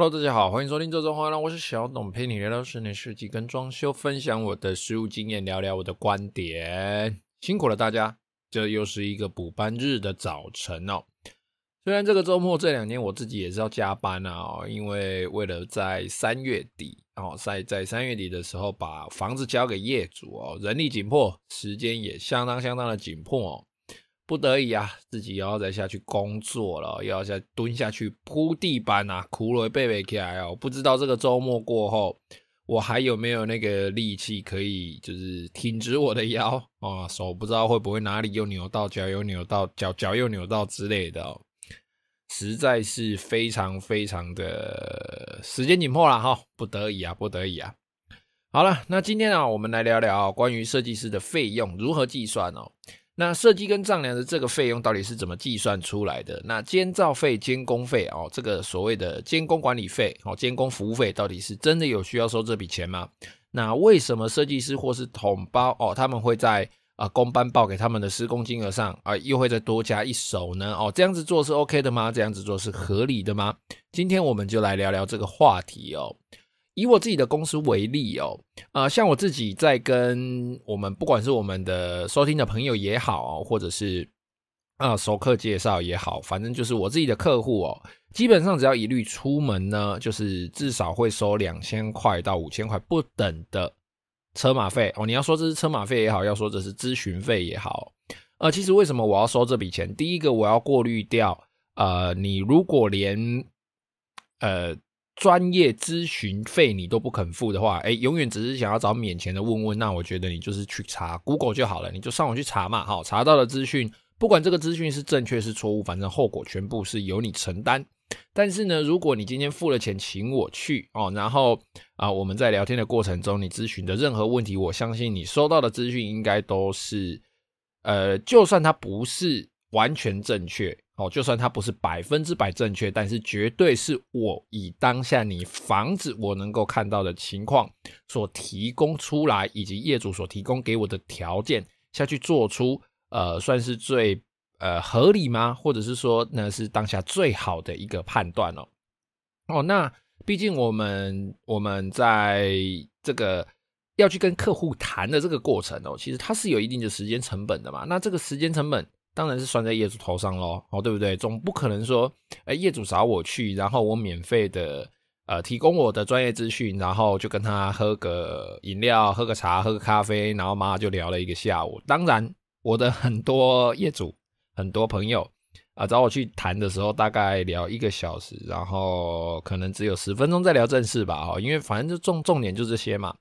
Hello，大家好，欢迎收听这周话，让我是小董，陪你聊聊室内设计跟装修，分享我的实务经验，聊聊我的观点。辛苦了大家，这又是一个补班日的早晨哦。虽然这个周末这两天我自己也是要加班啊，因为为了在三月底哦，在在三月底的时候把房子交给业主哦，人力紧迫，时间也相当相当的紧迫哦，不得已啊，自己又要再下去工作了，又要再蹲下去铺地板啊，苦了背背起来哦，不知道这个周末过后，我还有没有那个力气可以就是挺直我的腰啊，手不知道会不会哪里又扭到，脚又扭到，脚脚又扭到之类的哦。实在是非常非常的时间紧迫了哈，不得已啊，不得已啊。好了，那今天啊，我们来聊聊关于设计师的费用如何计算哦。那设计跟丈量的这个费用到底是怎么计算出来的？那监造费、监工费哦，这个所谓的监工管理费哦，监工服务费到底是真的有需要收这笔钱吗？那为什么设计师或是统包哦，他们会在啊，工班报给他们的施工金额上啊，又会再多加一手呢？哦，这样子做是 OK 的吗？这样子做是合理的吗？今天我们就来聊聊这个话题哦。以我自己的公司为例哦，啊，像我自己在跟我们不管是我们的收听的朋友也好，或者是啊熟客介绍也好，反正就是我自己的客户哦，基本上只要一律出门呢，就是至少会收两千块到五千块不等的。车马费哦，你要说这是车马费也好，要说这是咨询费也好，呃，其实为什么我要收这笔钱？第一个，我要过滤掉，呃，你如果连呃专业咨询费你都不肯付的话，诶，永远只是想要找免钱的问问，那我觉得你就是去查 Google 就好了，你就上网去查嘛，好，查到的资讯，不管这个资讯是正确是错误，反正后果全部是由你承担。但是呢，如果你今天付了钱请我去哦，然后啊、我们在聊天的过程中，你咨询的任何问题，我相信你收到的资讯应该都是，呃，就算它不是完全正确哦，就算它不是百分之百正确，但是绝对是我以当下你房子我能够看到的情况所提供出来，以及业主所提供给我的条件下去做出，呃，算是最。呃，合理吗？或者是说，那是当下最好的一个判断哦。哦，那毕竟我们我们在这个要去跟客户谈的这个过程哦，其实它是有一定的时间成本的嘛。那这个时间成本当然是算在业主头上喽，哦，对不对？总不可能说，哎，业主找我去，然后我免费的呃提供我的专业资讯，然后就跟他喝个饮料、喝个茶、喝个咖啡，然后马上就聊了一个下午。当然，我的很多业主。很多朋友啊找我去谈的时候，大概聊一个小时，然后可能只有十分钟在聊正事吧，哦，因为反正就重重点就这些嘛。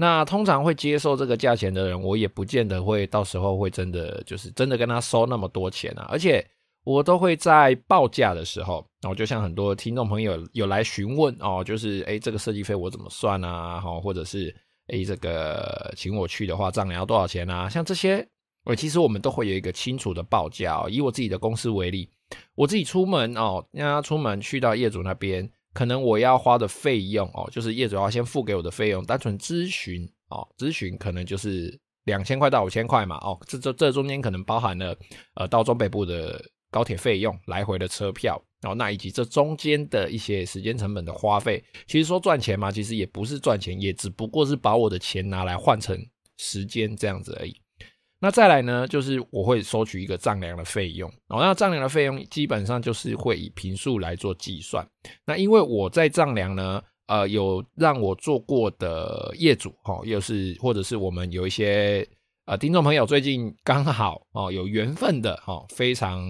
那通常会接受这个价钱的人，我也不见得会到时候会真的就是真的跟他收那么多钱啊。而且我都会在报价的时候，我就像很多听众朋友有来询问哦，就是诶这个设计费我怎么算啊？哈，或者是诶这个请我去的话，丈量要多少钱啊？像这些。我其实我们都会有一个清楚的报价哦。以我自己的公司为例，我自己出门哦，让他出门去到业主那边，可能我要花的费用哦，就是业主要先付给我的费用，单纯咨询哦，咨询可能就是两千块到五千块嘛哦，这这这中间可能包含了呃到中北部的高铁费用、来回的车票然哦，那以及这中间的一些时间成本的花费。其实说赚钱嘛，其实也不是赚钱，也只不过是把我的钱拿来换成时间这样子而已。那再来呢，就是我会收取一个丈量的费用哦。那丈量的费用基本上就是会以平数来做计算。那因为我在丈量呢，呃，有让我做过的业主哈，又是或者是我们有一些呃听众朋友最近刚好哦有缘分的哈，非常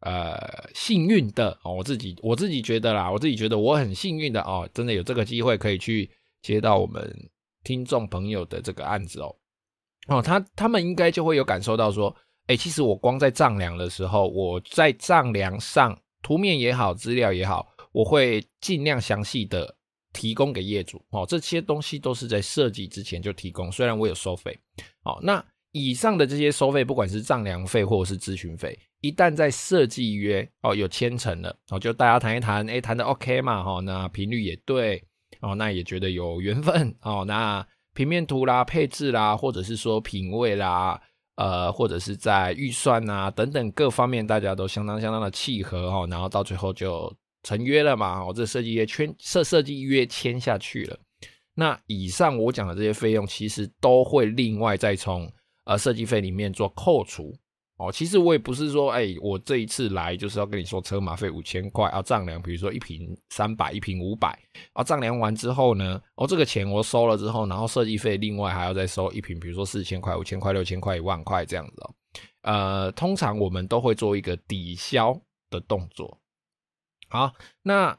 呃幸运的哦，我自己我自己觉得啦，我自己觉得我很幸运的哦，真的有这个机会可以去接到我们听众朋友的这个案子哦。哦，他他们应该就会有感受到说，哎，其实我光在丈量的时候，我在丈量上图面也好，资料也好，我会尽量详细的提供给业主哦，这些东西都是在设计之前就提供，虽然我有收费。哦，那以上的这些收费，不管是丈量费或者是咨询费，一旦在设计约哦有签成了哦，就大家谈一谈，哎，谈的 OK 嘛，哈，那频率也对哦，那也觉得有缘分哦，那平面图啦、配置啦，或者是说品味啦，呃，或者是在预算啊等等各方面，大家都相当相当的契合哦，然后到最后就。成约了嘛？我这设计约签设设计约签下去了。那以上我讲的这些费用，其实都会另外再从呃设计费里面做扣除哦。其实我也不是说，哎、我这一次来就是要跟你说车马费五千块啊，丈量，比如说一坪三百，一坪五百啊，丈量完之后呢，哦，这个钱我收了之后，然后设计费另外还要再收一瓶，比如说四千块、五千块、六千块、一万块这样子哦。呃，通常我们都会做一个抵消的动作。好，那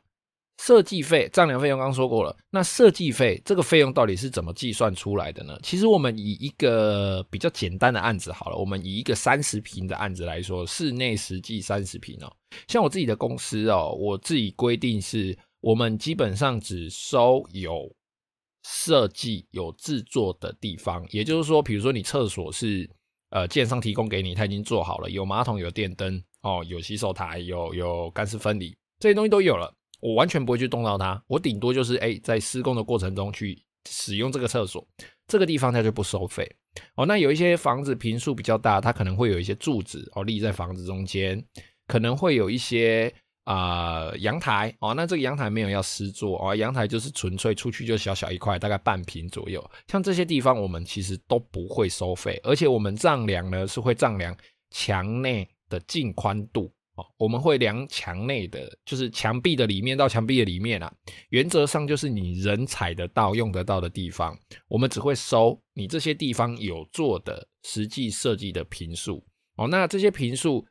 设计费、丈量费用刚刚说过了。那设计费这个费用到底是怎么计算出来的呢？其实我们以一个比较简单的案子好了，我们以一个三十平的案子来说，室内实际三十平哦。像我自己的公司哦，我自己规定是，我们基本上只收有设计、有制作的地方。也就是说，比如说你厕所是呃，建商提供给你，他已经做好了，有马桶、有电灯哦，有洗手台、有有干湿分离。这些东西都有了，我完全不会去动到它，我顶多就是哎，在施工的过程中去使用这个厕所，这个地方它就不收费哦。那有一些房子坪数比较大，它可能会有一些柱子哦立在房子中间，可能会有一些啊、阳台哦。那这个阳台没有要施作哦，阳台就是纯粹出去就小小一块，大概半坪左右。像这些地方我们其实都不会收费，而且我们丈量呢是会丈量墙内的净宽度。哦，我们会量墙内的，就是墙壁的里面到墙壁的里面啊。原则上就是你人踩得到、用得到的地方，我们只会收你这些地方有做的实际设计的坪数。哦，那这些坪数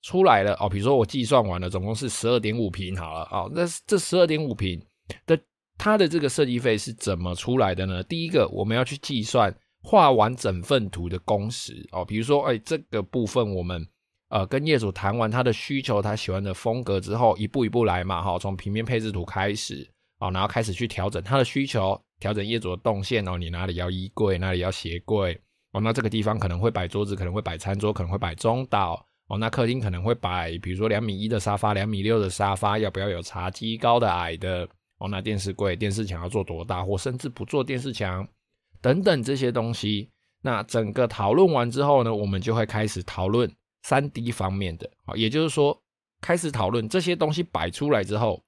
出来了哦，比如说我计算完了，总共是十二点五坪好了。哦，那这十二点五坪的它的这个设计费是怎么出来的呢？第一个，我们要去计算画完整份图的工时。哦，比如说，哎，这个部分我们。呃，跟业主谈完他的需求，他喜欢的风格之后，一步一步来嘛，哈，从平面配置图开始，啊，然后开始去调整他的需求，调整业主的动线哦，你哪里要衣柜，哪里要鞋柜，哦，那这个地方可能会摆桌子，可能会摆餐桌，可能会摆中岛，哦，那客厅可能会摆，比如说两米一的沙发，两米六的沙发，要不要有茶几，高的矮的，哦，那电视柜、电视墙要做多大，或甚至不做电视墙，等等这些东西，那整个讨论完之后呢，我们就会开始讨论。三 D 方面的啊，也就是说，开始讨论这些东西摆出来之后，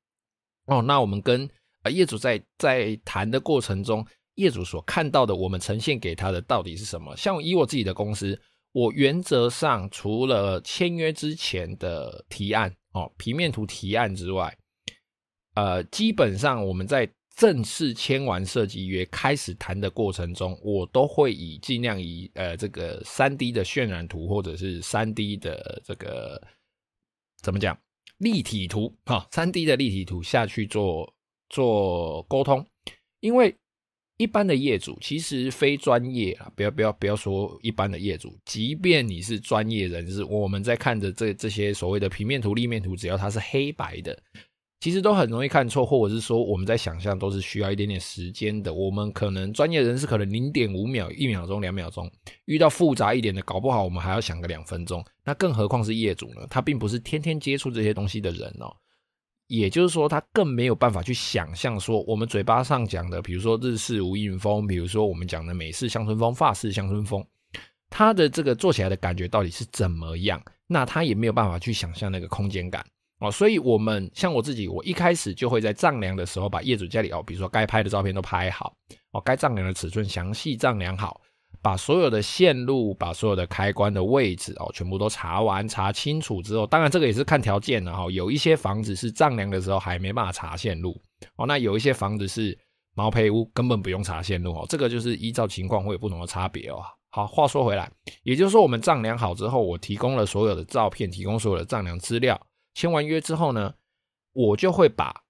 哦，那我们跟呃业主在在谈的过程中，业主所看到的，我们呈现给他的到底是什么？像以我自己的公司，我原则上除了签约之前的提案哦，平面图提案之外，呃，基本上我们在。正式签完设计约开始谈的过程中，我都会以尽量以呃这个三 D 的渲染图或者是三 D 的这个怎么讲立体图哈，三 D 的立体图下去做做沟通，因为一般的业主其实非专业啊，不要不要不要说一般的业主，即便你是专业人士，我们在看着这这些所谓的平面图、立面图，只要它是黑白的。其实都很容易看错，或者是说我们在想象都是需要一点点时间的。我们可能专业人士可能零点五秒、一秒钟、两秒钟，遇到复杂一点的，搞不好我们还要想个两分钟。那更何况是业主呢？他并不是天天接触这些东西的人哦。也就是说，他更没有办法去想象说我们嘴巴上讲的，比如说日式无印风，比如说我们讲的美式乡村风、法式乡村风，他的这个做起来的感觉到底是怎么样？那他也没有办法去想象那个空间感。哦，所以我们像我自己，我一开始就会在丈量的时候把业主家里哦，比如说该拍的照片都拍好，哦，该丈量的尺寸详细丈量好，把所有的线路、把所有的开关的位置哦，全部都查完查清楚之后，当然这个也是看条件的哈，有一些房子是丈量的时候还没办法查线路哦，那有一些房子是毛坯屋，根本不用查线路哦，这个就是依照情况会有不同的差别哦。好，话说回来，也就是说我们丈量好之后，我提供了所有的照片，提供所有的丈量资料。签完约之后呢，我就会把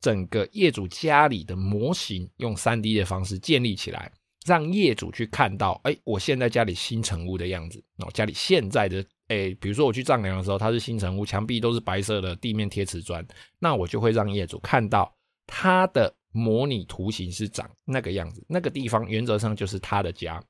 整个业主家里的模型用 3D 的方式建立起来，让业主去看到，哎，我现在家里新成屋的样子。哦，家里现在的，哎，比如说我去丈量的时候，它是新成屋，墙壁都是白色的，地面贴瓷砖，那我就会让业主看到它的模拟图形是长那个样子，那个地方原则上就是他的家。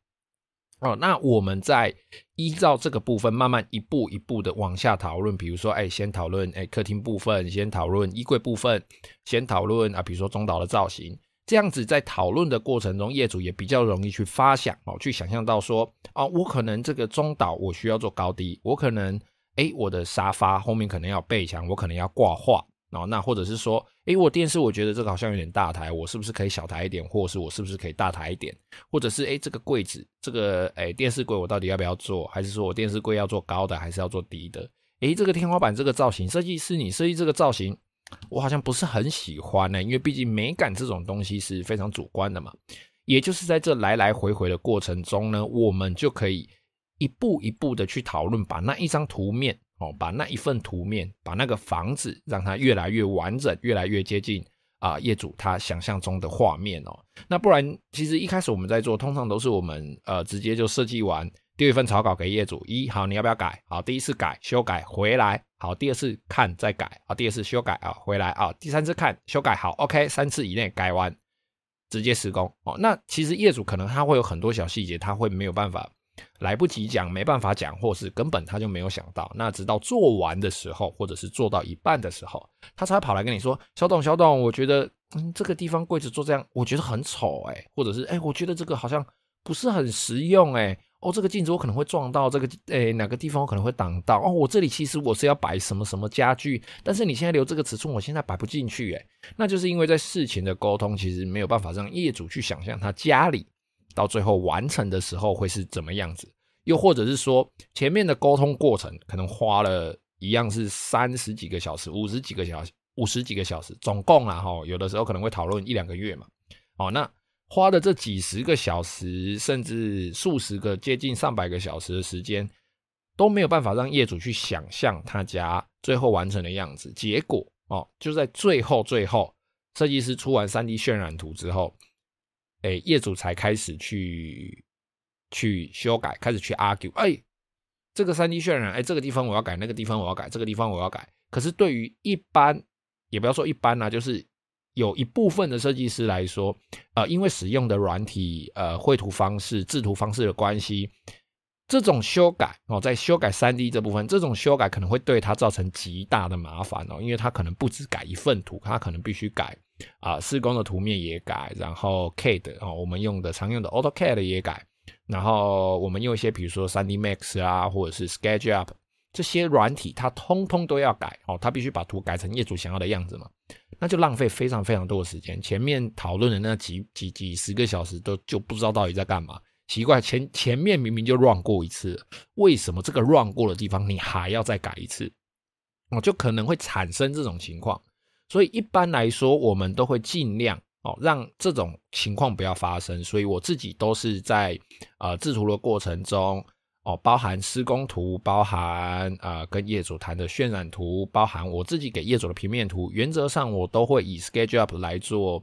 哦，那我们在依照这个部分，慢慢一步一步的往下讨论。比如说，哎，先讨论哎客厅部分，先讨论衣柜部分，先讨论啊，比如说中岛的造型。这样子在讨论的过程中，业主也比较容易去发想哦，去想象到说，哦，我可能这个中岛我需要做高低，我可能哎我的沙发后面可能要背墙，我可能要挂画。哦，那或者是说，诶，我电视我觉得这个好像有点大台，我是不是可以小台一点，或是我是不是可以大台一点？或者是，诶，这个柜子，这个，诶，电视柜我到底要不要做？还是说我电视柜要做高的，还是要做低的？诶，这个天花板这个造型，设计师你设计这个造型，我好像不是很喜欢呢，因为毕竟美感这种东西是非常主观的嘛。也就是在这来来回回的过程中呢，我们就可以一步一步的去讨论，把那一张图面。哦，把那一份图面，把那个房子让它越来越完整，越来越接近啊、业主他想象中的画面哦。那不然，其实一开始我们在做，通常都是我们呃直接就设计完，丢一份草稿给业主，一好你要不要改？好，第一次改修改回来，好，第二次看再改啊，第二次修改啊回来啊，第三次看修改好，OK，三次以内改完直接施工哦。那其实业主可能他会有很多小细节，他会没有办法。来不及讲，没办法讲，或是根本他就没有想到。那直到做完的时候，或者是做到一半的时候，他才跑来跟你说：“小董，小董，我觉得嗯，这个地方柜子做这样，我觉得很丑哎，或者是哎，我觉得这个好像不是很实用哎。哦，这个镜子我可能会撞到，这个哎哪个地方我可能会挡到。哦，我这里其实我是要摆什么什么家具，但是你现在留这个尺寸，我现在摆不进去哎。那就是因为在事前的沟通，其实没有办法让业主去想象他家里。”到最后完成的时候会是怎么样子？又或者是说前面的沟通过程可能花了一样是三十几个小时、五十几个小时、五十几个小时，总共啊哈，有的时候可能会讨论一两个月嘛。哦，那花的这几十个小时，甚至数十个、接近上百个小时的时间，都没有办法让业主去想象他家最后完成的样子。结果哦，就在最后最后，设计师出完三 D 渲染图之后。哎，业主才开始去去修改，开始去 argue。哎，这个 3D 渲染，哎，这个地方我要改，那个地方我要改，这个地方我要改。可是对于一般，也不要说一般啦，就是有一部分的设计师来说，呃，因为使用的软体、呃，绘图方式、制图方式的关系，这种修改哦，在修改 3D 这部分，这种修改可能会对他造成极大的麻烦哦，因为他可能不止改一份图，他可能必须改。啊，施工的图面也改，然后 CAD 哦，我们用的常用的 AutoCAD 也改，然后我们用一些比如说 3D Max 啊，或者是 SketchUp 这些软体，它通通都要改哦，它必须把图改成业主想要的样子嘛，那就浪费非常非常多的时间。前面讨论的那几几几十个小时都就不知道到底在干嘛，奇怪，前前面明明就 run 过一次，为什么这个 run 过的地方你还要再改一次？哦，就可能会产生这种情况。所以一般来说，我们都会尽量哦，让这种情况不要发生。所以我自己都是在呃制图的过程中哦，包含施工图，包含呃跟业主谈的渲染图，包含我自己给业主的平面图，原则上我都会以 SketchUp 来做。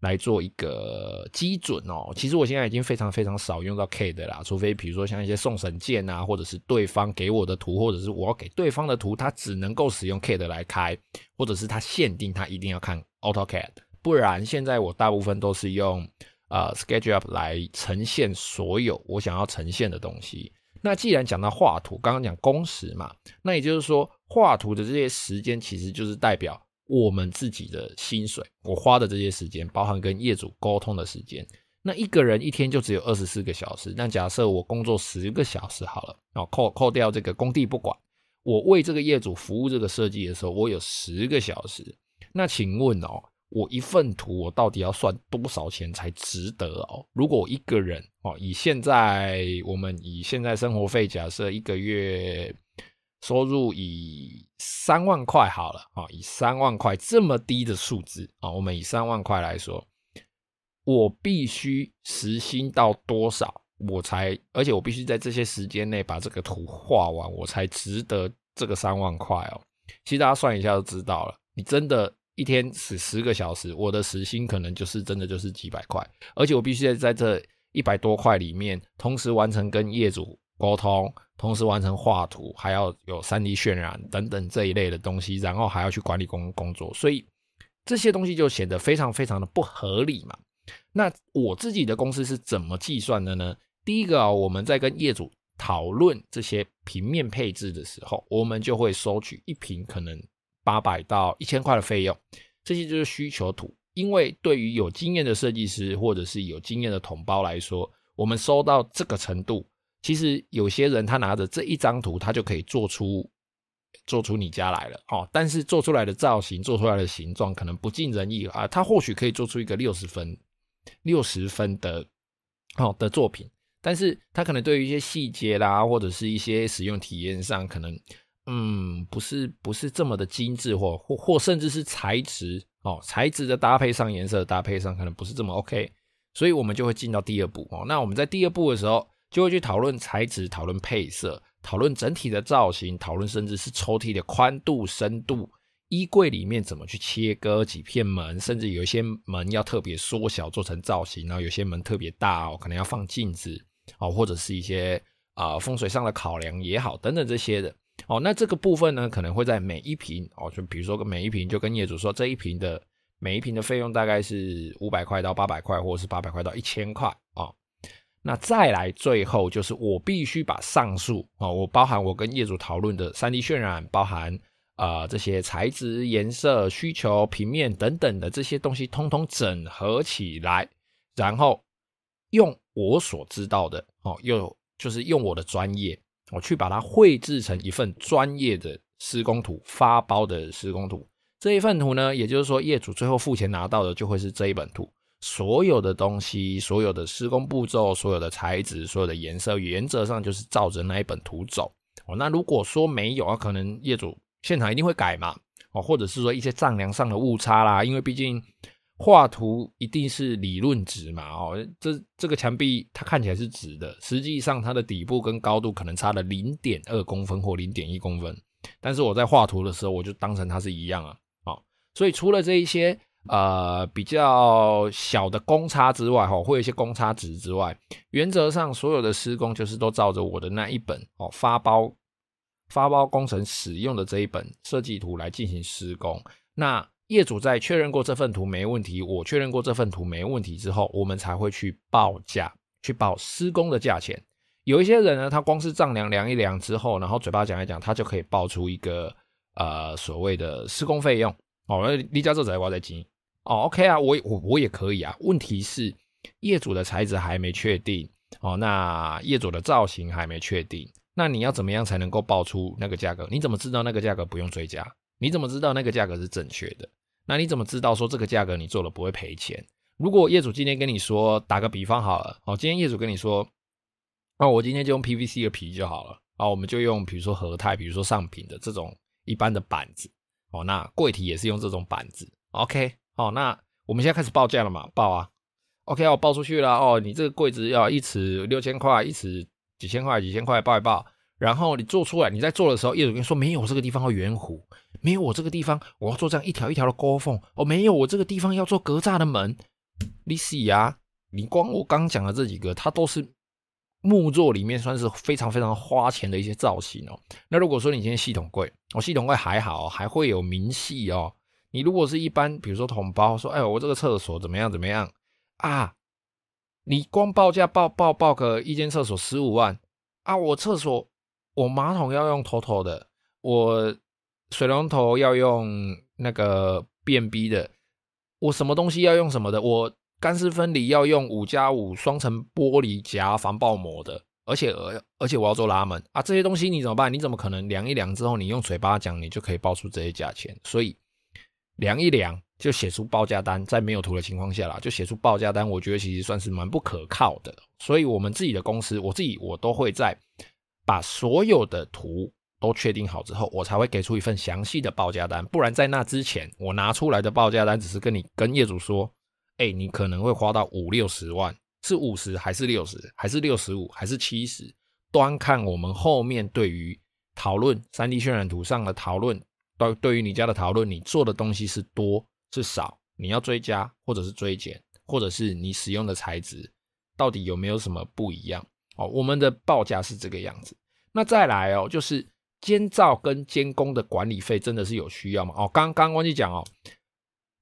来做一个基准哦。其实我现在已经非常非常少用到 CAD 的啦，除非比如说像一些送神件啊，或者是对方给我的图，或者是我要给对方的图，他只能够使用 CAD 来开，或者是他限定他一定要看 AutoCAD，不然现在我大部分都是用呃 SketchUp 来呈现所有我想要呈现的东西。那既然讲到画图，刚刚讲工时嘛，那也就是说画图的这些时间其实就是代表。我们自己的薪水，我花的这些时间，包含跟业主沟通的时间，那一个人一天就只有二十四个小时。那假设我工作十个小时好了，哦，扣扣掉这个工地不管，我为这个业主服务这个设计的时候，我有十个小时。那请问哦，我一份图我到底要算多少钱才值得哦？如果一个人哦，以现在我们以现在生活费假设一个月。收入以三万块好了啊，以三万块这么低的数字啊，我们以三万块来说，我必须时薪到多少，我才，而且我必须在这些时间内把这个图画完，我才值得这个三万块哦。其实大家算一下就知道了，你真的一天十十个小时，我的时薪可能就是真的就是几百块，而且我必须在在这一百多块里面，同时完成跟业主沟通。同时完成画图，还要有 3D 渲染等等这一类的东西，然后还要去管理工工作，所以这些东西就显得非常非常的不合理嘛。那我自己的公司是怎么计算的呢？第一个啊，我们在跟业主讨论这些平面配置的时候，我们就会收取一坪可能八百到一千块的费用，这些就是需求图。因为对于有经验的设计师或者是有经验的同胞来说，我们收到这个程度，其实有些人他拿着这一张图，他就可以做出做出你家来了哦。但是做出来的造型、做出来的形状可能不尽人意啊。他或许可以做出一个六十分、六十分的哦的作品，但是他可能对于一些细节啦，或者是一些使用体验上，可能嗯不是不是这么的精致，或或或甚至是材质。哦，材质的搭配上，颜色的搭配上，可能不是这么 OK，所以我们就会进到第二步哦。那我们在第二步的时候，就会去讨论材质、讨论配色、讨论整体的造型、讨论甚至是抽屉的宽度、深度、衣柜里面怎么去切割几片门，甚至有一些门要特别缩小做成造型，然后有些门特别大哦，可能要放镜子哦，或者是一些啊、呃、风水上的考量也好，等等这些的。哦，那这个部分呢，可能会在每一瓶哦，就比如说每一瓶，就跟业主说这一瓶的每一瓶的费用大概是五百块到八百块，或者是八百块到一千块啊。那再来最后就是我必须把上述啊、哦，我包含我跟业主讨论的 3D 渲染，包含啊、呃、这些材质、颜色、需求、平面等等的这些东西，通通整合起来，然后用我所知道的哦，又就是用我的专业。我去把它绘制成一份专业的施工图，发包的施工图。这一份图呢，也就是说，业主最后付钱拿到的就会是这一本图，所有的东西、所有的施工步骤、所有的材质、所有的颜色，原则上就是照着那一本图走。哦，那如果说没有啊，可能业主现场一定会改嘛。哦，或者是说一些丈量上的误差啦，因为毕竟。画图一定是理论值嘛？哦，这这个墙壁它看起来是直的，实际上它的底部跟高度可能差了零点二公分或零点一公分。但是我在画图的时候，我就当成它是一样啊。哦，所以除了这一些呃比较小的公差之外，哈，会有一些公差值之外，原则上所有的施工就是都照着我的那一本哦发包发包工程使用的这一本设计图来进行施工。那业主在确认过这份图没问题，我确认过这份图没问题之后，我们才会去报价，去报施工的价钱。有一些人呢，他光是丈量量一量之后，然后嘴巴讲一讲，他就可以报出一个呃所谓的施工费用哦。离家这仔我在金哦，OK 啊，我我我也可以啊。问题是业主的材质还没确定哦，那业主的造型还没确定，那你要怎么样才能够报出那个价格？你怎么知道那个价格不用追加？你怎么知道那个价格是正确的？那你怎么知道说这个价格你做了不会赔钱？如果业主今天跟你说，打个比方好了，哦，今天业主跟你说，那我今天就用 PVC 的皮就好了，啊，我们就用比如说和泰，比如说上品的这种一般的板子，哦，那柜体也是用这种板子，OK，哦，那我们现在开始报价了嘛？报啊，OK，我报出去了，哦，你这个柜子要一尺六千块，一尺几千块，几千块报一报。然后你做出来，你在做的时候，业主跟你说没有，这个地方要圆弧，没有我这个地方我要做这样一条一条的沟缝，哦，没有我这个地方要做格栅的门。你洗啊，你光我刚讲的这几个，它都是木作里面算是非常非常花钱的一些造型哦。那如果说你今天系统柜，哦，系统柜还好，还会有明细哦。你如果是一般，比如说统包，说，哎，我这个厕所怎么样怎么样啊？你光报价报报报个一间厕所十五万啊，我厕所。我马桶要用头头的，我水龙头要用那个便逼的，我什么东西要用什么的，我干湿分离要用五加五双层玻璃夹防爆膜的，而且而而且我要做拉门啊，这些东西你怎么办？你怎么可能量一量之后，你用嘴巴讲，你就可以报出这些价钱？所以量一量就写出报价单，在没有图的情况下啦，就写出报价单，我觉得其实算是蛮不可靠的。所以我们自己的公司，我自己我都会在。把所有的图都确定好之后，我才会给出一份详细的报价单。不然在那之前，我拿出来的报价单只是跟你跟业主说：“哎，你可能会花到五六十万，是五十还是六十，还是六十五，还是七十？端看我们后面对于讨论 3D 渲染图上的讨论，对对于你家的讨论，你做的东西是多是少，你要追加或者是追减，或者是你使用的材质到底有没有什么不一样？哦，我们的报价是这个样子。”那再来哦，就是监造跟监工的管理费真的是有需要吗？哦，刚刚忘记讲哦，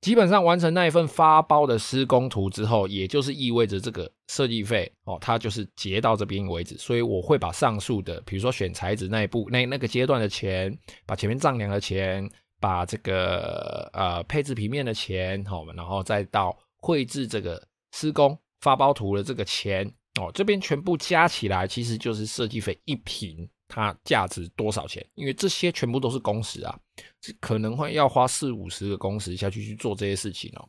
基本上完成那一份发包的施工图之后，也就是意味着这个设计费哦，它就是结到这边为止。所以我会把上述的，比如说选材质那一步那那个阶段的钱，把前面丈量的钱，把这个呃配置平面的钱，好，然后再到绘制这个施工发包图的这个钱哦，这边全部加起来，其实就是设计费一平。它价值多少钱？因为这些全部都是工时啊，可能会要花四五十个工时下去去做这些事情哦。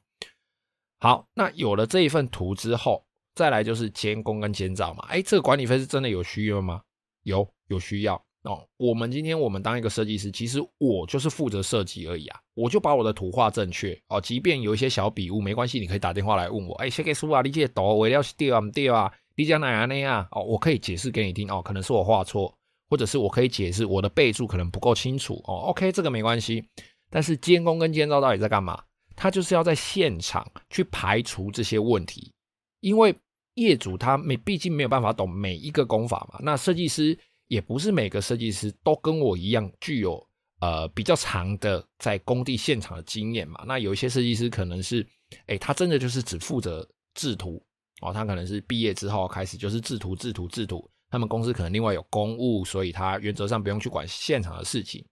好，那有了这一份图之后，再来就是监工跟监造嘛。哎，这个管理费是真的有需要吗？有，有需要哦。我们今天我们当一个设计师，其实我就是负责设计而已啊，我就把我的图画正确哦。即便有一些小笔误，没关系，你可以打电话来问我。哎，设计师啊，你这个图为了是对啊，不对啊？你讲哪样那样哦，我可以解释给你听哦。可能是我画错。或者是我可以解释我的备注可能不够清楚哦，OK，这个没关系。但是监工跟监造到底在干嘛？他就是要在现场去排除这些问题，因为业主他没毕竟没有办法懂每一个工法嘛。那设计师也不是每个设计师都跟我一样具有呃比较长的在工地现场的经验嘛。那有一些设计师可能是，哎，他真的就是只负责制图哦，他可能是毕业之后开始就是制图、制图、制图。他们公司可能另外有公务，所以他原则上不用去管现场的事情。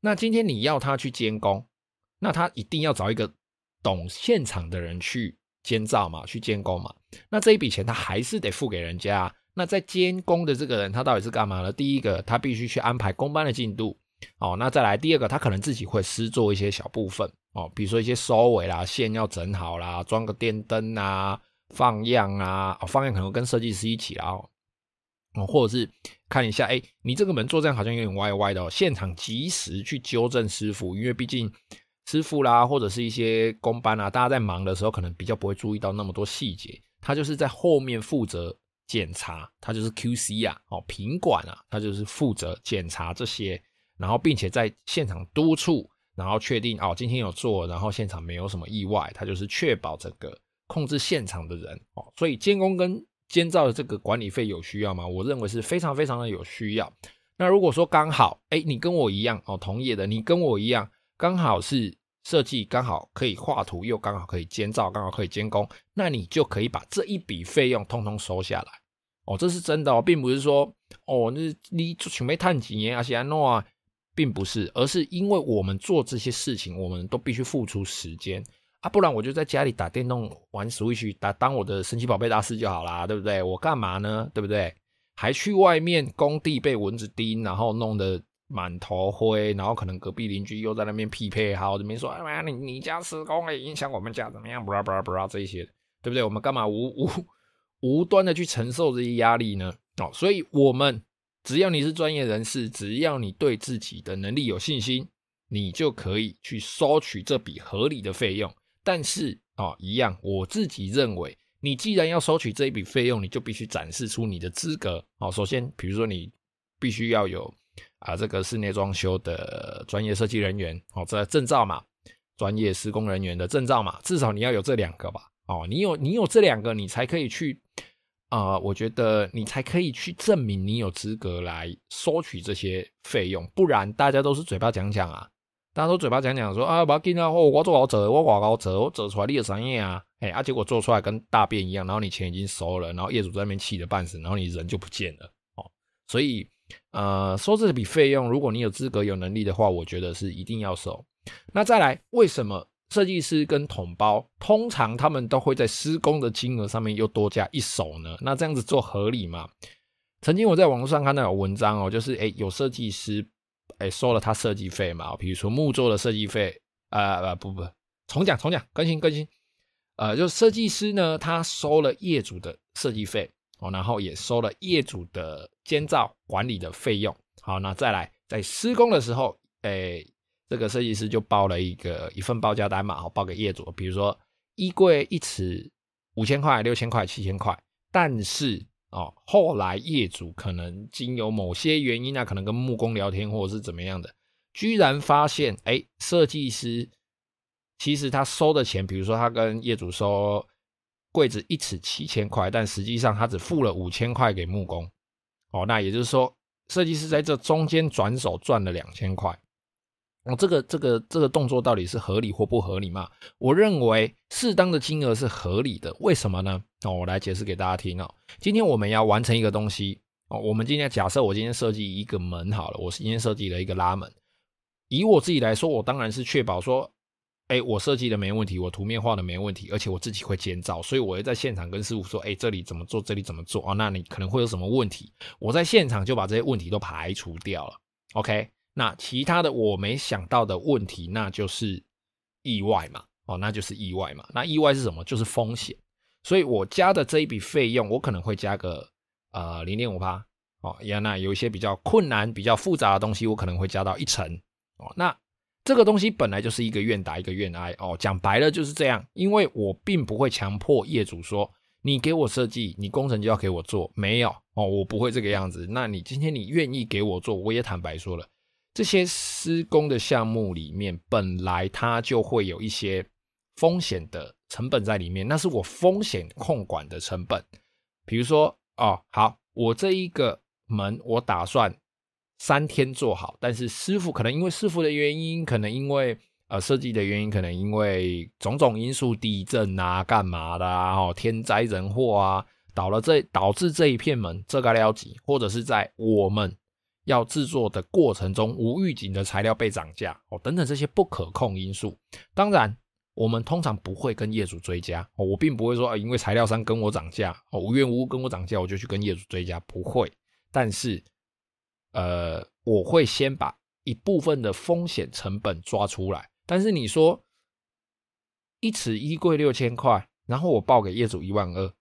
那今天你要他去监工，那他一定要找一个懂现场的人去监造嘛，去监工嘛。那这一笔钱他还是得付给人家。那在监工的这个人，他到底是干嘛呢？第一个，他必须去安排工班的进度。哦，那再来第二个，他可能自己会施做一些小部分哦，比如说一些收尾啦，线要整好啦，装个电灯啊，放样啊，哦，放样可能跟设计师一起啦。哦哦，或者是看一下，哎，你这个门做这样好像有点歪歪的哦。现场及时去纠正师傅，因为毕竟师傅啦，或者是一些工班啊，大家在忙的时候，可能比较不会注意到那么多细节。他就是在后面负责检查，他就是 QC 啊，哦，品管啊，他就是负责检查这些，然后并且在现场督促，然后确定哦，今天有做，然后现场没有什么意外，他就是确保这个控制现场的人哦。所以监工跟监造的这个管理费有需要吗？我认为是非常非常的有需要。那如果说刚好，哎，你跟我一样哦，同业的，你跟我一样，刚好是设计，刚好可以画图，又刚好可以监造，刚好可以监工，那你就可以把这一笔费用通通收下来。哦，这是真的哦，并不是说哦，那你准备探几年啊，西安诺啊，并不是，而是因为我们做这些事情，我们都必须付出时间。啊，不然我就在家里打电动玩 Switch，打当我的神奇宝贝大师就好啦，对不对？我干嘛呢？对不对？还去外面工地被蚊子叮，然后弄得满头灰，然后可能隔壁邻居又在那边匹配，好这边说，哎呀，你你家施工会影响我们家怎么样？不拉不拉不拉这一些，对不对？我们干嘛无无无端的去承受这些压力呢？哦，所以我们只要你是专业人士，只要你对自己的能力有信心，你就可以去收取这笔合理的费用。但是哦，一样，我自己认为，你既然要收取这一笔费用，你就必须展示出你的资格哦。首先，比如说你必须要有啊这个室内装修的专业设计人员哦，这证照嘛，专业施工人员的证照嘛，至少你要有这两个吧。哦，你有你有这两个，你才可以去啊，我觉得你才可以去证明你有资格来收取这些费用，不然大家都是嘴巴讲讲啊。大家都嘴巴讲讲说啊，不要紧啊，我我做好做，我我搞做，我做出来你的商业啊，哎，啊结果做出来跟大便一样，然后你钱已经收了，然后业主在那边气得半死，然后你人就不见了哦。所以呃，收这笔费用，如果你有资格、有能力的话，我觉得是一定要收。那再来，为什么设计师跟统包通常他们都会在施工的金额上面又多加一手呢？那这样子做合理吗？曾经我在网络上看到有文章哦，就是哎，有设计师。哎，收了他设计费嘛？比如说木作的设计费，呃，不不，重讲重讲，更新更新。呃，就设计师呢，他收了业主的设计费哦，然后也收了业主的监造管理的费用。好，那再来在施工的时候，哎，这个设计师就报了一个一份报价单嘛，好，报给业主，比如说衣柜一尺五千块、六千块、七千块，但是。哦，后来业主可能经由某些原因啊，可能跟木工聊天或者是怎么样的，居然发现，哎，设计师其实他收的钱，比如说他跟业主收柜子一尺七千块，但实际上他只付了五千块给木工。哦，那也就是说，设计师在这中间转手赚了两千块。哦，这个这个这个动作到底是合理或不合理嘛？我认为适当的金额是合理的。为什么呢？哦，我来解释给大家听哦。今天我们要完成一个东西哦，我们今天假设我今天设计一个门好了，我今天设计了一个拉门。以我自己来说，我当然是确保说，哎，我设计的没问题，我图面画的没问题，而且我自己会监造，所以我会在现场跟师傅说，哎，这里怎么做，这里怎么做哦，那你可能会有什么问题？我在现场就把这些问题都排除掉了。OK。那其他的我没想到的问题，那就是意外嘛，哦，那就是意外嘛。那意外是什么？就是风险。所以我加的这一笔费用，我可能会加个呃零点五趴，哦，呀，那有一些比较困难、比较复杂的东西，我可能会加到一成，哦，那这个东西本来就是一个愿打一个愿挨，哦，讲白了就是这样，因为我并不会强迫业主说你给我设计，你工程就要给我做，没有，哦，我不会这个样子。那你今天你愿意给我做，我也坦白说了。这些施工的项目里面，本来它就会有一些风险的成本在里面，那是我风险控管的成本。比如说，哦，好，我这一个门我打算三天做好，但是师傅可能因为师傅的原因，可能因为呃设计的原因，可能因为种种因素，地震啊、干嘛的啊、哦天灾人祸啊，倒了这导致这一片门这个了急，或者是在我们。要制作的过程中，无预警的材料被涨价哦，等等这些不可控因素，当然我们通常不会跟业主追加哦，我并不会说啊，因为材料商跟我涨价哦，无缘无故跟我涨价，我就去跟业主追加，不会。但是，呃，我会先把一部分的风险成本抓出来。但是你说一尺衣柜六千块，然后我报给业主一万二，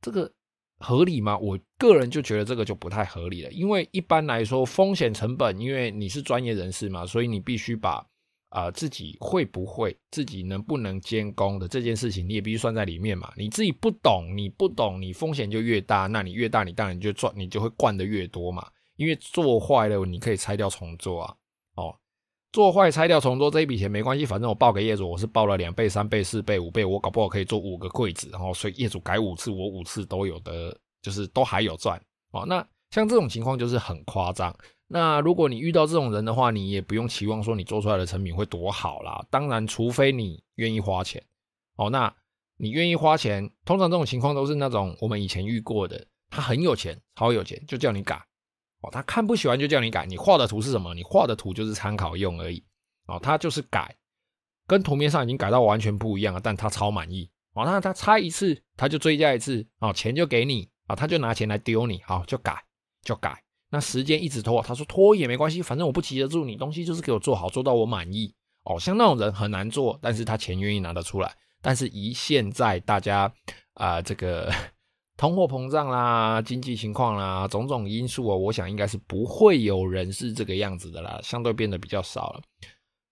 这个。合理吗？我个人就觉得这个就不太合理了，因为一般来说风险成本，因为你是专业人士嘛，所以你必须把啊、自己会不会、自己能不能监工的这件事情，你也必须算在里面嘛。你自己不懂，你不懂，你风险就越大，那你越大，你当然就赚，你就会灌得越多嘛。因为做坏了，你可以拆掉重做啊。做坏拆掉重做这一笔钱没关系，反正我报给业主，我是报了两倍、三倍、四倍、五倍，我搞不好可以做五个柜子，然后所以业主改五次，我五次都有的，就是都还有赚哦。那像这种情况就是很夸张。那如果你遇到这种人的话，你也不用期望说你做出来的成品会多好啦。当然，除非你愿意花钱哦。那你愿意花钱，通常这种情况都是那种我们以前遇过的，他很有钱，超有钱，就叫你改。哦，他看不喜欢就叫你改，你画的图是什么？你画的图就是参考用而已。哦，他就是改，跟图面上已经改到完全不一样了，但他超满意。哦，那他拆一次，他就追加一次，哦，钱就给你，啊，他就拿钱来丢你，好，就改，就改。那时间一直拖，他说拖也没关系，反正我不急得住你，东西就是给我做好，做到我满意。哦，像那种人很难做，但是他钱愿意拿得出来。但是以现在大家啊，这个。通货膨胀啦，经济情况啦，种种因素啊，我想应该是不会有人是这个样子的啦，相对变得比较少了。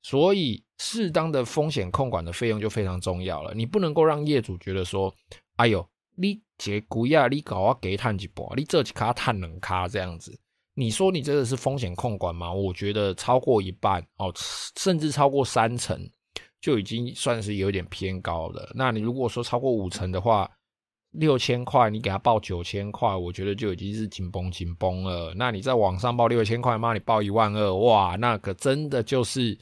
所以，适当的风险控管的费用就非常重要了。你不能够让业主觉得说：“哎呦，你这股呀，你搞我给探几波，你这几卡探冷卡这样子。”你说你这个是风险控管吗？我觉得超过一半哦，甚至超过三成就已经算是有点偏高了。那你如果说超过五成的话，六千块，你给他报九千块，我觉得就已经是紧绷紧绷了。那你在网上报六千块，妈你报一万二，哇，那可真的就是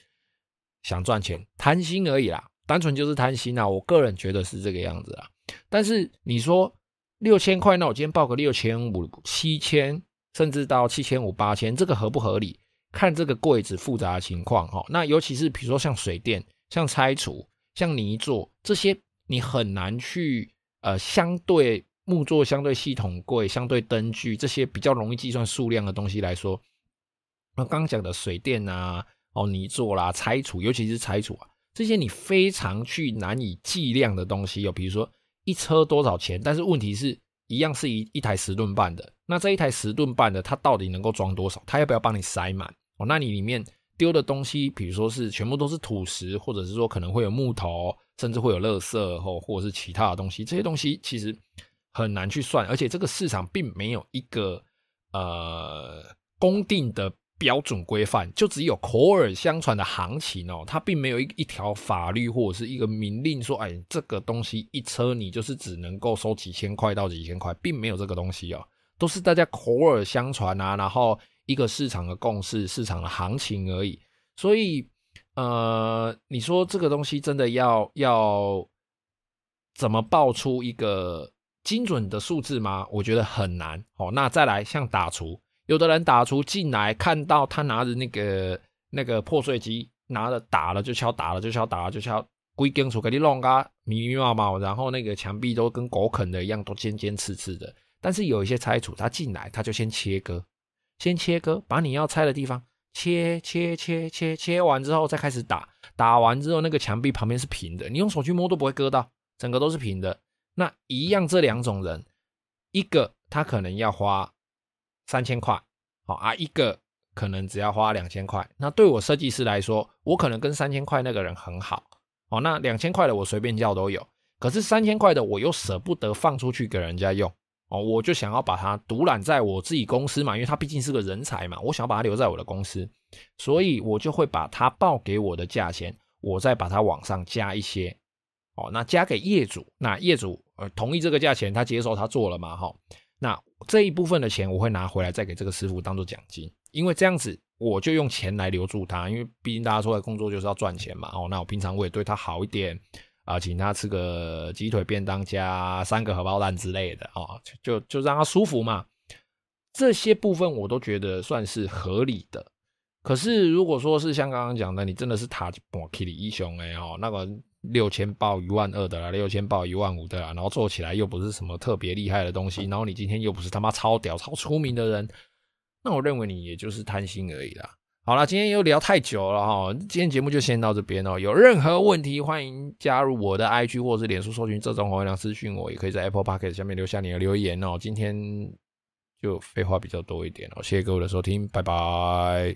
想赚钱，贪心而已啦，单纯就是贪心啊。我个人觉得是这个样子啊。但是你说六千块，那我今天报个六千五、七千，甚至到七千五、八千，这个合不合理？看这个柜子复杂的情况哈。那尤其是比如说像水电、像拆除、像泥作这些，你很难去。呃，相对木作、相对系统柜、相对灯具这些比较容易计算数量的东西来说，那刚讲的水电啊、哦泥作啦、拆除，尤其是拆除啊，这些你非常去难以计量的东西，有比如说一车多少钱，但是问题是一样是一一台十吨半的，那这一台十吨半的它到底能够装多少？它要不要帮你塞满？哦，那你里面丢的东西，比如说是全部都是土石，或者是说可能会有木头。甚至会有垃圾或或者是其他的东西，这些东西其实很难去算，而且这个市场并没有一个呃公定的标准规范，就只有口耳相传的行情哦，它并没有一一条法律或者是一个明令说，哎，这个东西一车你就是只能够收几千块到几千块，并没有这个东西哦，都是大家口耳相传啊，然后一个市场的共识、市场的行情而已，所以。呃，你说这个东西真的要要怎么报出一个精准的数字吗？我觉得很难。哦，那再来像打厨，有的人打厨进来看到他拿着那个那个破碎机，拿着打了就敲，打了就敲，打了就敲，规间厝给你弄个密密麻麻，然后那个墙壁都跟狗啃的一样，都尖尖刺刺的。但是有一些拆除，他进来他就先切割，先切割，把你要拆的地方切切切切切完之后再开始打，打完之后那个墙壁旁边是平的，你用手去摸都不会割到，整个都是平的。那一样这两种人，一个他可能要花三千块，好啊，一个可能只要花两千块。那对我设计师来说，我可能跟三千块那个人很好，哦，那两千块的我随便叫都有，可是三千块的我又舍不得放出去给人家用。哦，我就想要把它独揽在我自己公司嘛，因为他毕竟是个人才嘛，我想要把它留在我的公司，所以我就会把他报给我的价钱，我再把它往上加一些，哦，那加给业主，那业主呃同意这个价钱，他接受他做了嘛，哈，那这一部分的钱我会拿回来再给这个师傅当做奖金，因为这样子我就用钱来留住他，因为毕竟大家出来工作就是要赚钱嘛，哦，那我平常我也对他好一点。啊，请他吃个鸡腿便当加三个荷包蛋之类的啊，就就让他舒服嘛。这些部分我都觉得算是合理的。可是如果说是像刚刚讲的，你真的是塔博 K 里一雄哎哦，那个六千报一万二的啦，六千报一万五的啦，然后做起来又不是什么特别厉害的东西，然后你今天又不是他妈超屌超出名的人，那我认为你也就是贪心而已啦。好了，今天又聊太久了哈，今天节目就先到这边哦。有任何问题，欢迎加入我的 IG 或者是脸书搜寻这种黄亮私讯我，也可以在 Apple Podcast 下面留下你的留言哦。今天就废话比较多一点哦，谢谢各位的收听，拜拜。